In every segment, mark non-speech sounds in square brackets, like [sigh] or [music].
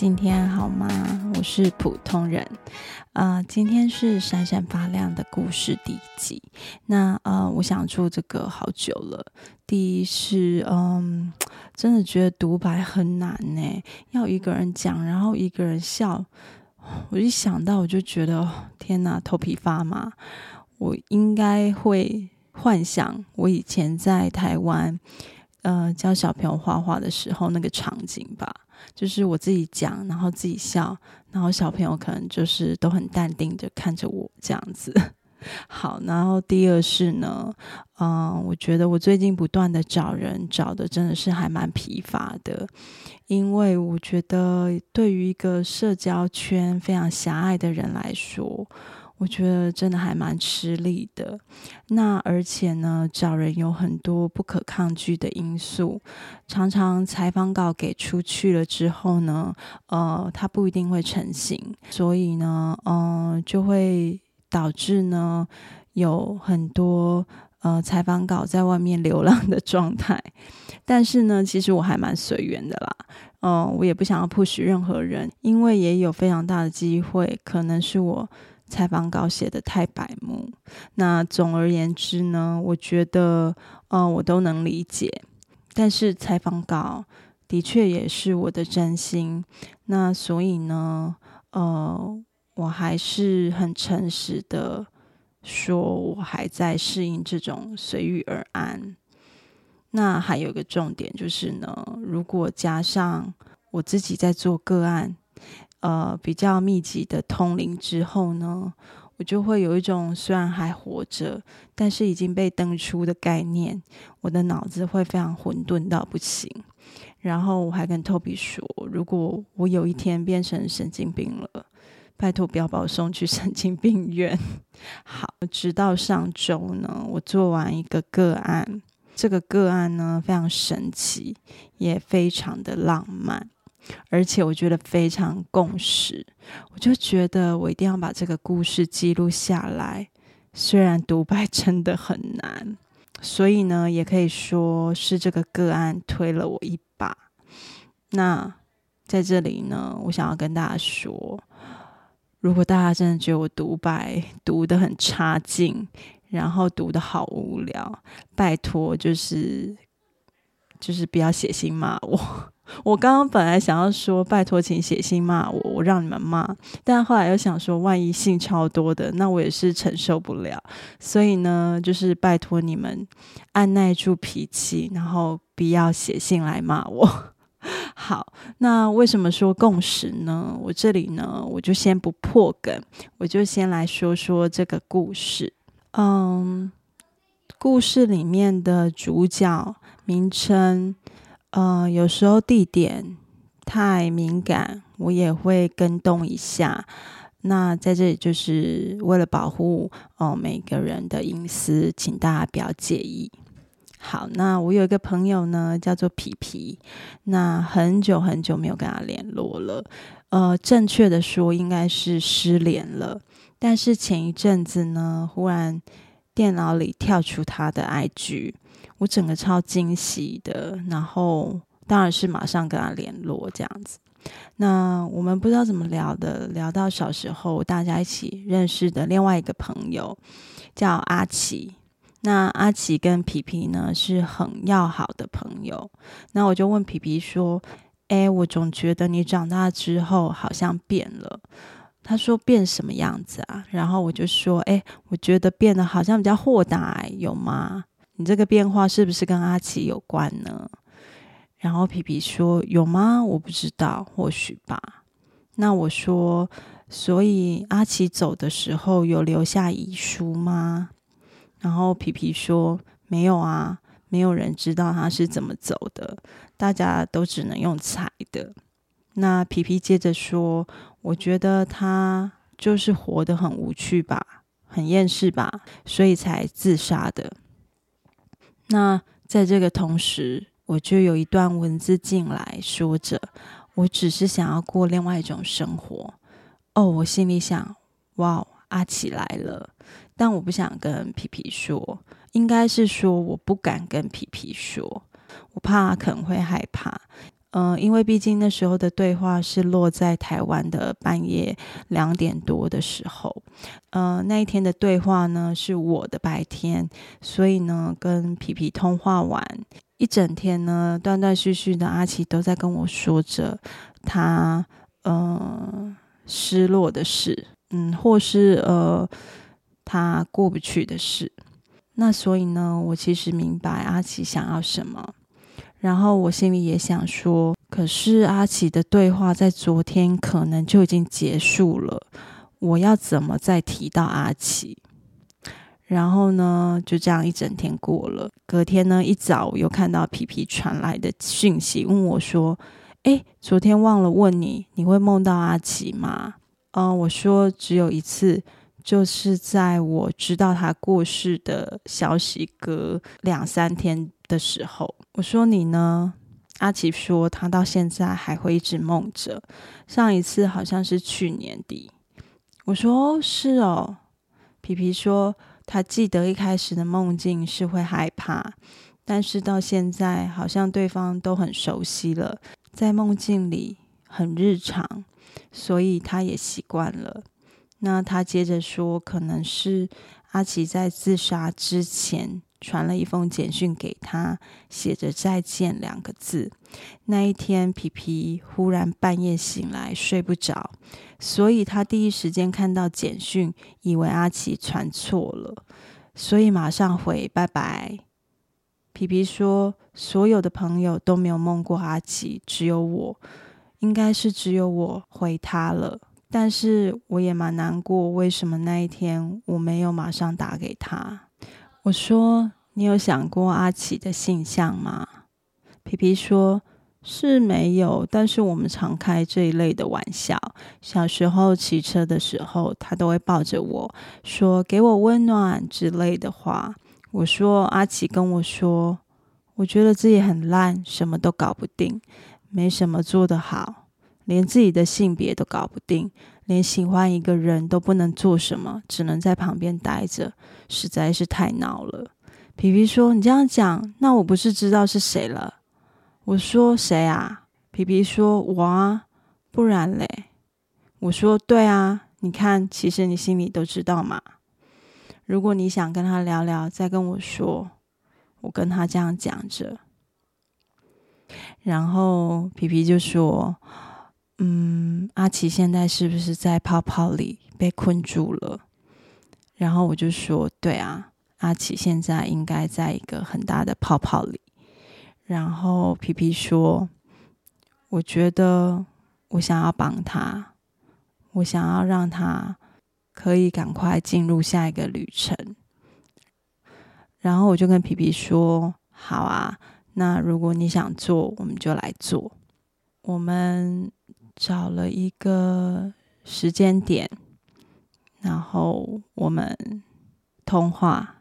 今天好吗？我是普通人，啊、呃，今天是闪闪发亮的故事第一集。那呃，我想做这个好久了。第一是，嗯，真的觉得独白很难呢，要一个人讲，然后一个人笑。我一想到，我就觉得，天哪，头皮发麻。我应该会幻想我以前在台湾。呃，教小朋友画画的时候那个场景吧，就是我自己讲，然后自己笑，然后小朋友可能就是都很淡定的看着我这样子。[laughs] 好，然后第二是呢，嗯、我觉得我最近不断的找人，找的真的是还蛮疲乏的，因为我觉得对于一个社交圈非常狭隘的人来说。我觉得真的还蛮吃力的。那而且呢，找人有很多不可抗拒的因素，常常采访稿给出去了之后呢，呃，它不一定会成型，所以呢，嗯、呃，就会导致呢有很多呃采访稿在外面流浪的状态。但是呢，其实我还蛮随缘的啦，嗯、呃，我也不想要 push 任何人，因为也有非常大的机会，可能是我。采访稿写得太白目，那总而言之呢，我觉得，呃，我都能理解。但是采访稿的确也是我的真心，那所以呢，呃，我还是很诚实的说，我还在适应这种随遇而安。那还有一个重点就是呢，如果加上我自己在做个案。呃，比较密集的通灵之后呢，我就会有一种虽然还活着，但是已经被登出的概念。我的脑子会非常混沌到不行。然后我还跟 Toby 说，如果我有一天变成神经病了，拜托不要把我送去 [laughs] 神经病院。好，直到上周呢，我做完一个个案，这个个案呢非常神奇，也非常的浪漫。而且我觉得非常共识，我就觉得我一定要把这个故事记录下来。虽然独白真的很难，所以呢，也可以说是这个个案推了我一把。那在这里呢，我想要跟大家说，如果大家真的觉得我独白读得很差劲，然后读得好无聊，拜托，就是就是不要写信骂我。我刚刚本来想要说，拜托，请写信骂我，我让你们骂。但后来又想说，万一信超多的，那我也是承受不了。所以呢，就是拜托你们按捺住脾气，然后不要写信来骂我。[laughs] 好，那为什么说共识呢？我这里呢，我就先不破梗，我就先来说说这个故事。嗯，故事里面的主角名称。呃，有时候地点太敏感，我也会跟动一下。那在这里就是为了保护哦、每个人的隐私，请大家不要介意。好，那我有一个朋友呢，叫做皮皮。那很久很久没有跟他联络了，呃，正确的说应该是失联了。但是前一阵子呢，忽然电脑里跳出他的 IG。我整个超惊喜的，然后当然是马上跟他联络这样子。那我们不知道怎么聊的，聊到小时候大家一起认识的另外一个朋友，叫阿奇。那阿奇跟皮皮呢是很要好的朋友。那我就问皮皮说：“诶，我总觉得你长大之后好像变了。”他说：“变什么样子啊？”然后我就说：“诶，我觉得变得好像比较豁达，有吗？”你这个变化是不是跟阿奇有关呢？然后皮皮说：“有吗？我不知道，或许吧。”那我说：“所以阿奇走的时候有留下遗书吗？”然后皮皮说：“没有啊，没有人知道他是怎么走的，大家都只能用猜的。”那皮皮接着说：“我觉得他就是活得很无趣吧，很厌世吧，所以才自杀的。”那在这个同时，我就有一段文字进来说着：“我只是想要过另外一种生活。”哦，我心里想：“哇，阿奇来了！”但我不想跟皮皮说，应该是说我不敢跟皮皮说，我怕可能会害怕。嗯、因为毕竟那时候的对话是落在台湾的半夜两点多的时候，呃，那一天的对话呢是我的白天，所以呢跟皮皮通话完一整天呢，断断续续的阿奇都在跟我说着他呃失落的事，嗯，或是呃他过不去的事。那所以呢，我其实明白阿奇想要什么。然后我心里也想说，可是阿奇的对话在昨天可能就已经结束了，我要怎么再提到阿奇？然后呢，就这样一整天过了。隔天呢，一早我又看到皮皮传来的讯息，问我说：“诶，昨天忘了问你，你会梦到阿奇吗？”嗯，我说只有一次，就是在我知道他过世的消息隔两三天的时候。我说你呢？阿奇说他到现在还会一直梦着。上一次好像是去年底。我说，是哦。皮皮说他记得一开始的梦境是会害怕，但是到现在好像对方都很熟悉了，在梦境里很日常，所以他也习惯了。那他接着说，可能是阿奇在自杀之前。传了一封简讯给他，写着“再见”两个字。那一天，皮皮忽然半夜醒来，睡不着，所以他第一时间看到简讯，以为阿奇传错了，所以马上回拜拜。皮皮说：“所有的朋友都没有梦过阿奇，只有我，应该是只有我回他了。但是我也蛮难过，为什么那一天我没有马上打给他？”我说：“你有想过阿奇的性向吗？”皮皮说：“是没有，但是我们常开这一类的玩笑。小时候骑车的时候，他都会抱着我说‘给我温暖’之类的话。”我说：“阿奇跟我说，我觉得自己很烂，什么都搞不定，没什么做得好，连自己的性别都搞不定。”连喜欢一个人都不能做什么，只能在旁边待着，实在是太闹了。皮皮说：“你这样讲，那我不是知道是谁了？”我说：“谁啊？”皮皮说：“我啊，不然嘞？”我说：“对啊，你看，其实你心里都知道嘛。如果你想跟他聊聊，再跟我说。”我跟他这样讲着，然后皮皮就说。嗯，阿奇现在是不是在泡泡里被困住了？然后我就说，对啊，阿奇现在应该在一个很大的泡泡里。然后皮皮说，我觉得我想要帮他，我想要让他可以赶快进入下一个旅程。然后我就跟皮皮说，好啊，那如果你想做，我们就来做，我们。找了一个时间点，然后我们通话。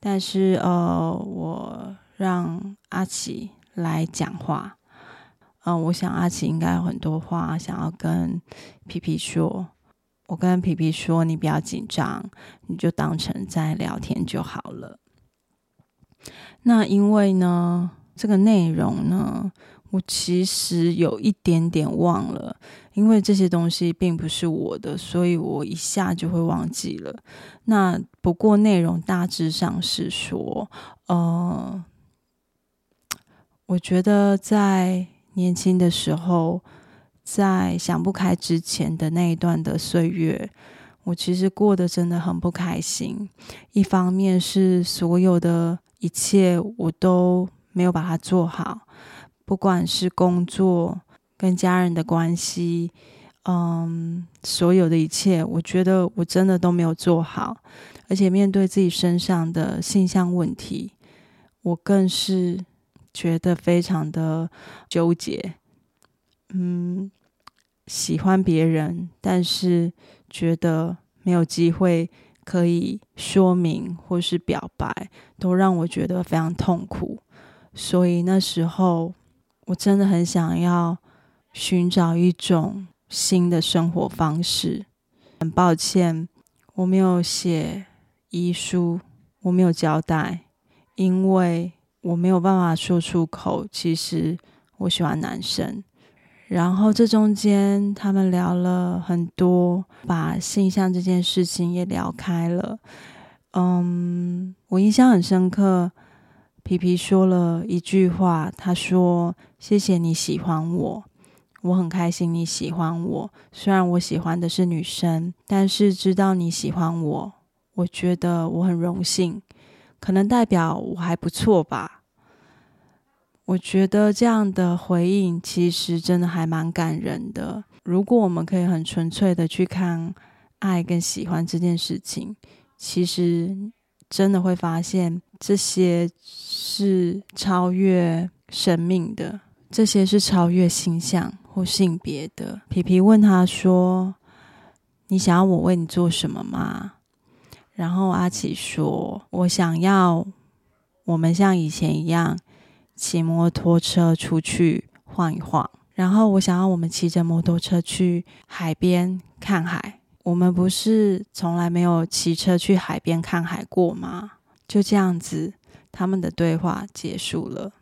但是呃，我让阿奇来讲话。嗯、我想阿奇应该有很多话想要跟皮皮说。我跟皮皮说：“你不要紧张，你就当成在聊天就好了。”那因为呢，这个内容呢。我其实有一点点忘了，因为这些东西并不是我的，所以我一下就会忘记了。那不过内容大致上是说，呃，我觉得在年轻的时候，在想不开之前的那一段的岁月，我其实过得真的很不开心。一方面是所有的一切我都没有把它做好。不管是工作跟家人的关系，嗯，所有的一切，我觉得我真的都没有做好，而且面对自己身上的性向问题，我更是觉得非常的纠结。嗯，喜欢别人，但是觉得没有机会可以说明或是表白，都让我觉得非常痛苦。所以那时候。我真的很想要寻找一种新的生活方式。很抱歉，我没有写遗书，我没有交代，因为我没有办法说出口。其实我喜欢男生。然后这中间他们聊了很多，把性向这件事情也聊开了。嗯，我印象很深刻，皮皮说了一句话，他说：“谢谢你喜欢我。”我很开心你喜欢我，虽然我喜欢的是女生，但是知道你喜欢我，我觉得我很荣幸，可能代表我还不错吧。我觉得这样的回应其实真的还蛮感人的。如果我们可以很纯粹的去看爱跟喜欢这件事情，其实真的会发现这些是超越生命的，这些是超越形象。或性别的，皮皮问他说：“你想要我为你做什么吗？”然后阿奇说：“我想要我们像以前一样骑摩托车出去晃一晃，然后我想要我们骑着摩托车去海边看海。我们不是从来没有骑车去海边看海过吗？”就这样子，他们的对话结束了。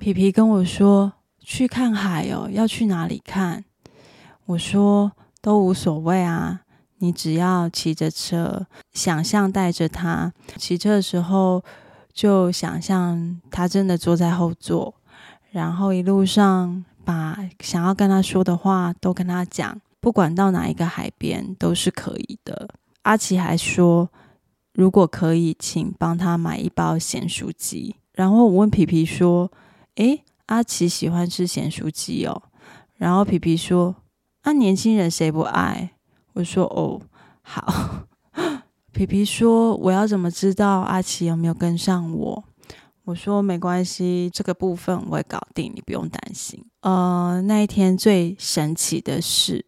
皮皮跟我说。去看海哦，要去哪里看？我说都无所谓啊，你只要骑着车，想象带着他骑车的时候，就想象他真的坐在后座，然后一路上把想要跟他说的话都跟他讲，不管到哪一个海边都是可以的。阿奇还说，如果可以，请帮他买一包咸酥鸡。然后我问皮皮说：“诶。”阿奇喜欢吃咸酥鸡哦，然后皮皮说：“、啊、年轻人谁不爱？”我说：“哦，好。”皮皮说：“我要怎么知道阿奇有没有跟上我？”我说：“没关系，这个部分我会搞定，你不用担心。”呃，那一天最神奇的是，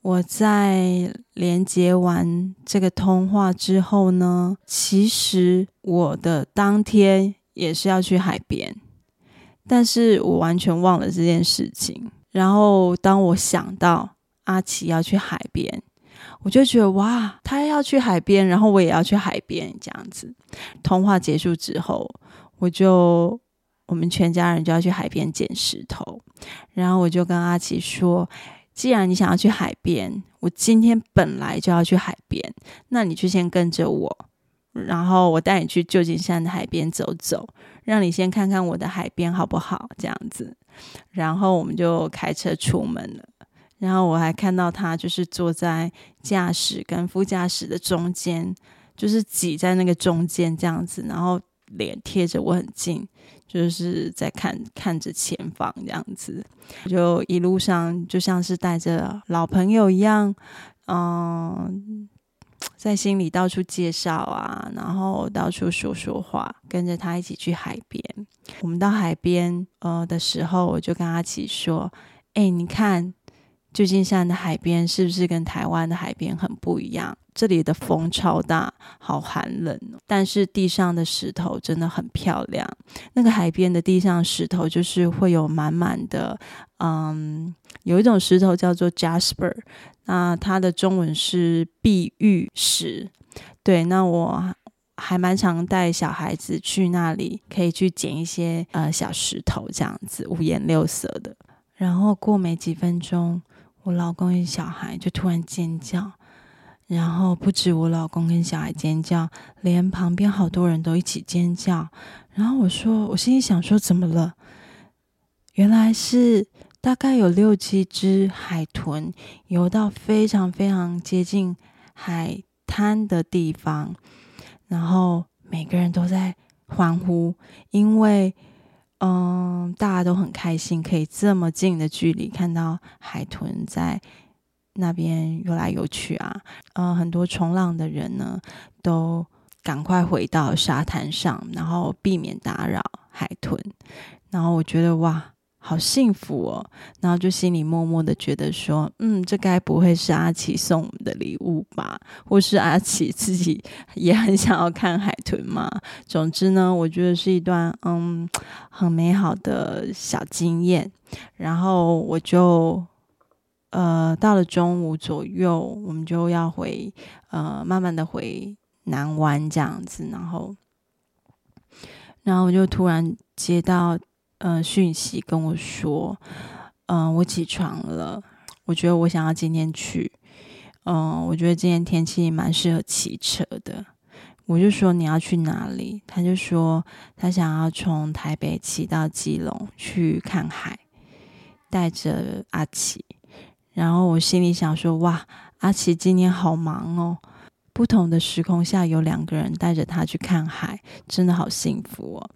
我在连接完这个通话之后呢，其实我的当天也是要去海边。但是我完全忘了这件事情。然后当我想到阿奇要去海边，我就觉得哇，他要去海边，然后我也要去海边，这样子。通话结束之后，我就我们全家人就要去海边捡石头。然后我就跟阿奇说：“既然你想要去海边，我今天本来就要去海边，那你就先跟着我。”然后我带你去旧金山的海边走走，让你先看看我的海边好不好？这样子，然后我们就开车出门了。然后我还看到他就是坐在驾驶跟副驾驶的中间，就是挤在那个中间这样子，然后脸贴着我很近，就是在看看着前方这样子，就一路上就像是带着老朋友一样，嗯。在心里到处介绍啊，然后到处说说话，跟着他一起去海边。我们到海边呃的时候，我就跟阿奇说：“哎，你看旧金山的海边是不是跟台湾的海边很不一样？这里的风超大，好寒冷哦。但是地上的石头真的很漂亮。那个海边的地上石头就是会有满满的，嗯，有一种石头叫做 Jasper。”那它的中文是碧玉石，对。那我还蛮常带小孩子去那里，可以去捡一些呃小石头，这样子五颜六色的。然后过没几分钟，我老公跟小孩就突然尖叫，然后不止我老公跟小孩尖叫，连旁边好多人都一起尖叫。然后我说，我心里想说，怎么了？原来是。大概有六七只海豚游到非常非常接近海滩的地方，然后每个人都在欢呼，因为嗯，大家都很开心，可以这么近的距离看到海豚在那边游来游去啊。嗯，很多冲浪的人呢，都赶快回到沙滩上，然后避免打扰海豚。然后我觉得哇。好幸福哦，然后就心里默默的觉得说，嗯，这该不会是阿奇送我们的礼物吧？或是阿奇自己也很想要看海豚吗？总之呢，我觉得是一段嗯很美好的小经验。然后我就呃到了中午左右，我们就要回呃慢慢的回南湾这样子，然后。然后我就突然接到呃讯息跟我说，嗯、我起床了，我觉得我想要今天去，嗯、我觉得今天天气蛮适合骑车的。我就说你要去哪里？他就说他想要从台北骑到基隆去看海，带着阿奇。然后我心里想说哇，阿奇今天好忙哦。不同的时空下有两个人带着他去看海，真的好幸福哦。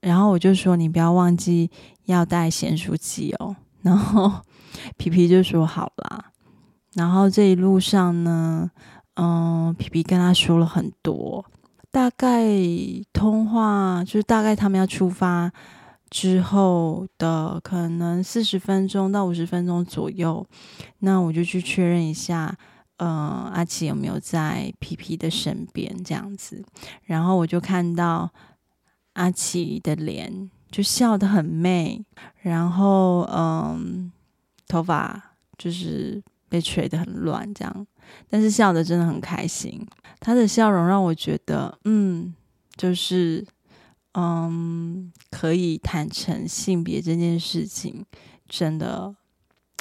然后我就说你不要忘记要带咸酥鸡哦。然后 [laughs] 皮皮就说好啦。然后这一路上呢，嗯，皮皮跟他说了很多，大概通话就是大概他们要出发之后的可能四十分钟到五十分钟左右，那我就去确认一下，嗯，阿奇有没有在皮皮的身边这样子，然后我就看到阿奇的脸就笑得很媚，然后嗯，头发就是被吹得很乱这样。但是笑得真的很开心，他的笑容让我觉得，嗯，就是，嗯，可以坦诚性别这件事情，真的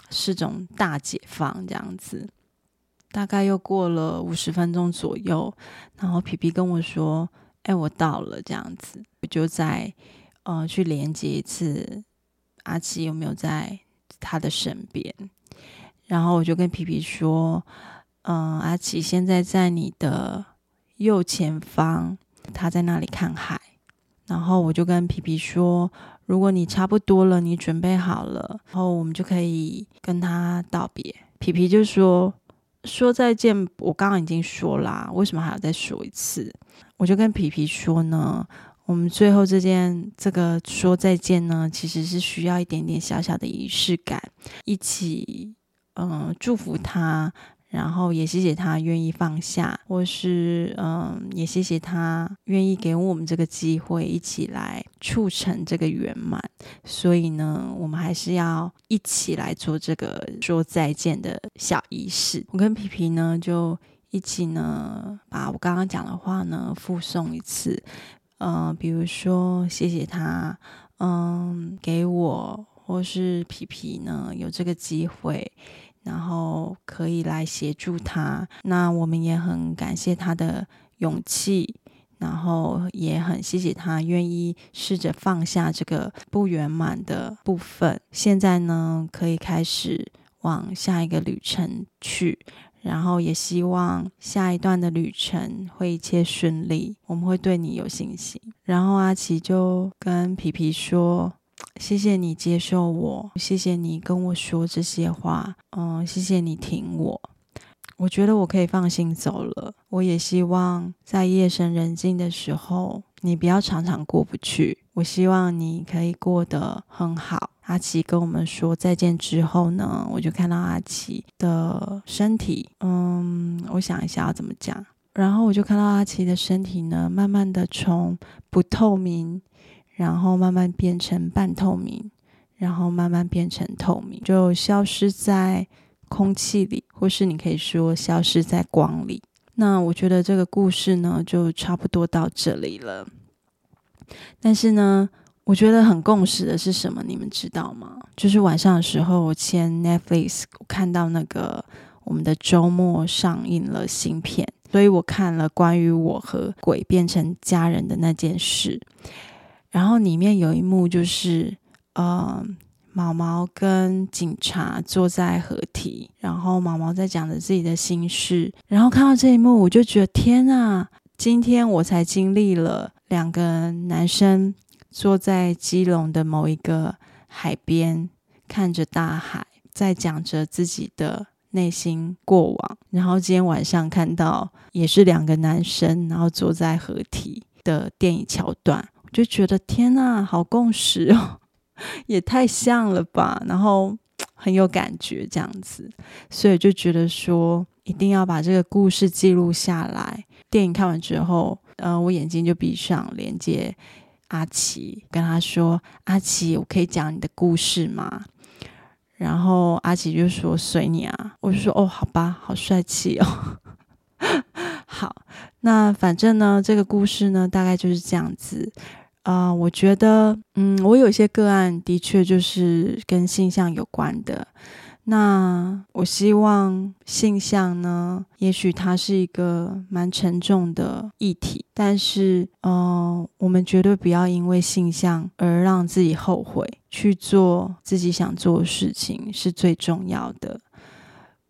是种大解放这样子。大概又过了五十分钟左右，然后皮皮跟我说：“哎，我到了。”这样子，我就再，呃，去连接一次阿奇有没有在他的身边，然后我就跟皮皮说。嗯，阿奇现在在你的右前方，他在那里看海。然后我就跟皮皮说，如果你差不多了，你准备好了，然后我们就可以跟他道别。皮皮就说，说再见，我刚刚已经说啦，为什么还要再说一次？我就跟皮皮说呢，我们最后这件这个说再见呢，其实是需要一点点小小的仪式感，一起嗯祝福他。然后也谢谢他愿意放下，或是嗯，也谢谢他愿意给我们这个机会，一起来促成这个圆满。所以呢，我们还是要一起来做这个说再见的小仪式。我跟皮皮呢，就一起呢，把我刚刚讲的话呢复诵一次。嗯，比如说谢谢他，嗯，给我或是皮皮呢有这个机会。然后可以来协助他，那我们也很感谢他的勇气，然后也很谢谢他愿意试着放下这个不圆满的部分。现在呢，可以开始往下一个旅程去，然后也希望下一段的旅程会一切顺利，我们会对你有信心。然后阿奇就跟皮皮说。谢谢你接受我，谢谢你跟我说这些话，嗯，谢谢你挺我。我觉得我可以放心走了。我也希望在夜深人静的时候，你不要常常过不去。我希望你可以过得很好。阿奇跟我们说再见之后呢，我就看到阿奇的身体，嗯，我想一下要怎么讲。然后我就看到阿奇的身体呢，慢慢的从不透明。然后慢慢变成半透明，然后慢慢变成透明，就消失在空气里，或是你可以说消失在光里。那我觉得这个故事呢，就差不多到这里了。但是呢，我觉得很共识的是什么？你们知道吗？就是晚上的时候，我签 Netflix，我看到那个我们的周末上映了新片，所以我看了关于我和鬼变成家人的那件事。然后里面有一幕就是，呃，毛毛跟警察坐在合体，然后毛毛在讲着自己的心事。然后看到这一幕，我就觉得天啊，今天我才经历了两个男生坐在基隆的某一个海边，看着大海，在讲着自己的内心过往。然后今天晚上看到也是两个男生，然后坐在合体的电影桥段。就觉得天呐，好共识哦，[laughs] 也太像了吧，然后很有感觉这样子，所以就觉得说一定要把这个故事记录下来。电影看完之后，呃，我眼睛就闭上，连接阿奇，跟他说：“阿奇，我可以讲你的故事吗？”然后阿奇就说：“随你啊。”我就说：“哦，好吧，好帅气哦。”好，那反正呢，这个故事呢，大概就是这样子。啊、我觉得，嗯，我有些个案的确就是跟性向有关的。那我希望性向呢，也许它是一个蛮沉重的议题，但是，嗯、呃，我们绝对不要因为性向而让自己后悔，去做自己想做的事情是最重要的。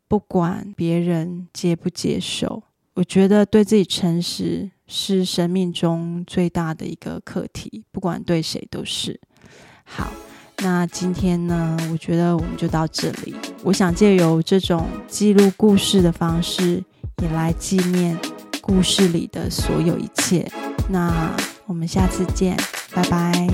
不管别人接不接受，我觉得对自己诚实是生命中最大的一个课题，不管对谁都是。好。那今天呢，我觉得我们就到这里。我想借由这种记录故事的方式，也来纪念故事里的所有一切。那我们下次见，拜拜。